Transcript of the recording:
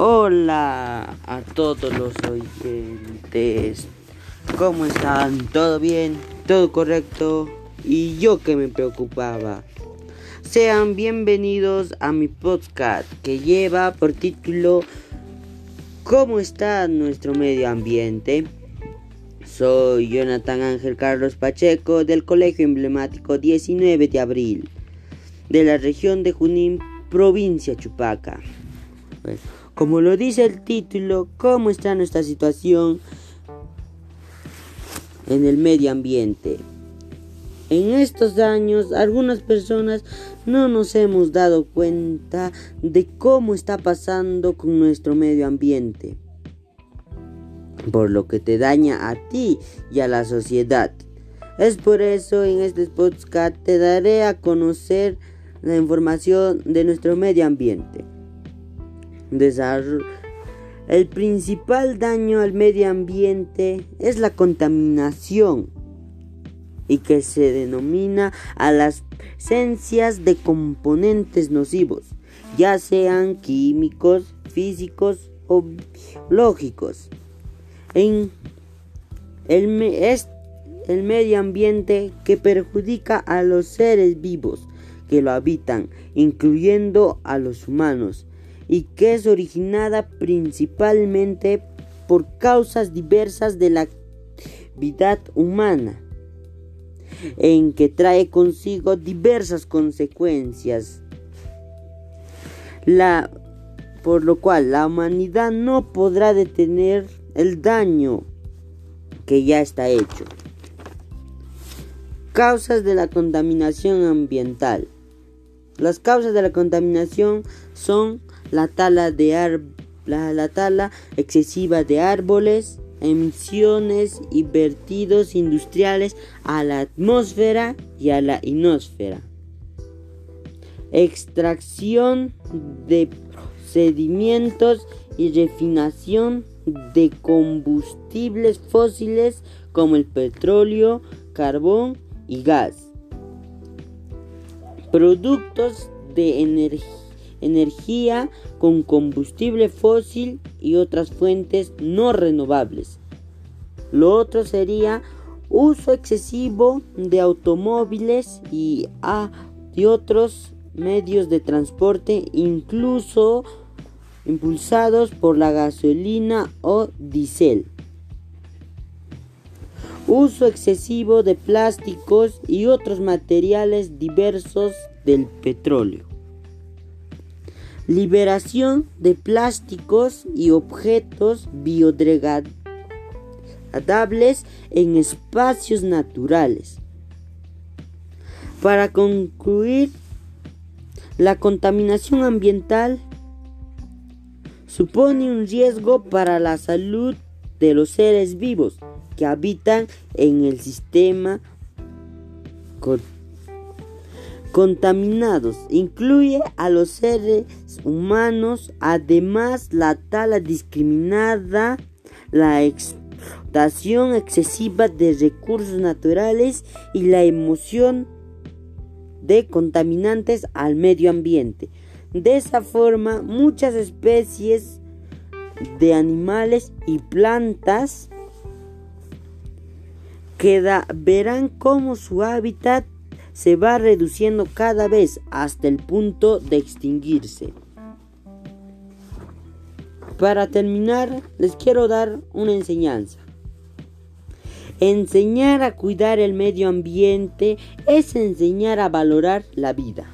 Hola a todos los oyentes. ¿Cómo están? ¿Todo bien? ¿Todo correcto? Y yo que me preocupaba. Sean bienvenidos a mi podcast que lleva por título ¿Cómo está nuestro medio ambiente? Soy Jonathan Ángel Carlos Pacheco del Colegio Emblemático 19 de Abril de la región de Junín, provincia Chupaca. Como lo dice el título, ¿cómo está nuestra situación en el medio ambiente? En estos años, algunas personas no nos hemos dado cuenta de cómo está pasando con nuestro medio ambiente, por lo que te daña a ti y a la sociedad. Es por eso en este podcast te daré a conocer la información de nuestro medio ambiente. El principal daño al medio ambiente es la contaminación y que se denomina a las esencias de componentes nocivos, ya sean químicos, físicos o biológicos. En es el medio ambiente que perjudica a los seres vivos que lo habitan, incluyendo a los humanos y que es originada principalmente por causas diversas de la actividad humana, en que trae consigo diversas consecuencias, la, por lo cual la humanidad no podrá detener el daño que ya está hecho. Causas de la contaminación ambiental. Las causas de la contaminación son la tala, de la, tala excesiva de árboles, emisiones y vertidos industriales a la atmósfera y a la ionosfera. Extracción de procedimientos y refinación de combustibles fósiles como el petróleo, carbón y gas. Productos de energía energía con combustible fósil y otras fuentes no renovables. Lo otro sería uso excesivo de automóviles y, de otros medios de transporte, incluso impulsados por la gasolina o diésel. Uso excesivo de plásticos y otros materiales diversos del petróleo liberación de plásticos y objetos biodegradables en espacios naturales. Para concluir, la contaminación ambiental supone un riesgo para la salud de los seres vivos que habitan en el sistema contaminados. Incluye a los seres humanos, además la tala discriminada, la explotación excesiva de recursos naturales y la emoción de contaminantes al medio ambiente. De esa forma, muchas especies de animales y plantas verán cómo su hábitat se va reduciendo cada vez hasta el punto de extinguirse. Para terminar, les quiero dar una enseñanza. Enseñar a cuidar el medio ambiente es enseñar a valorar la vida.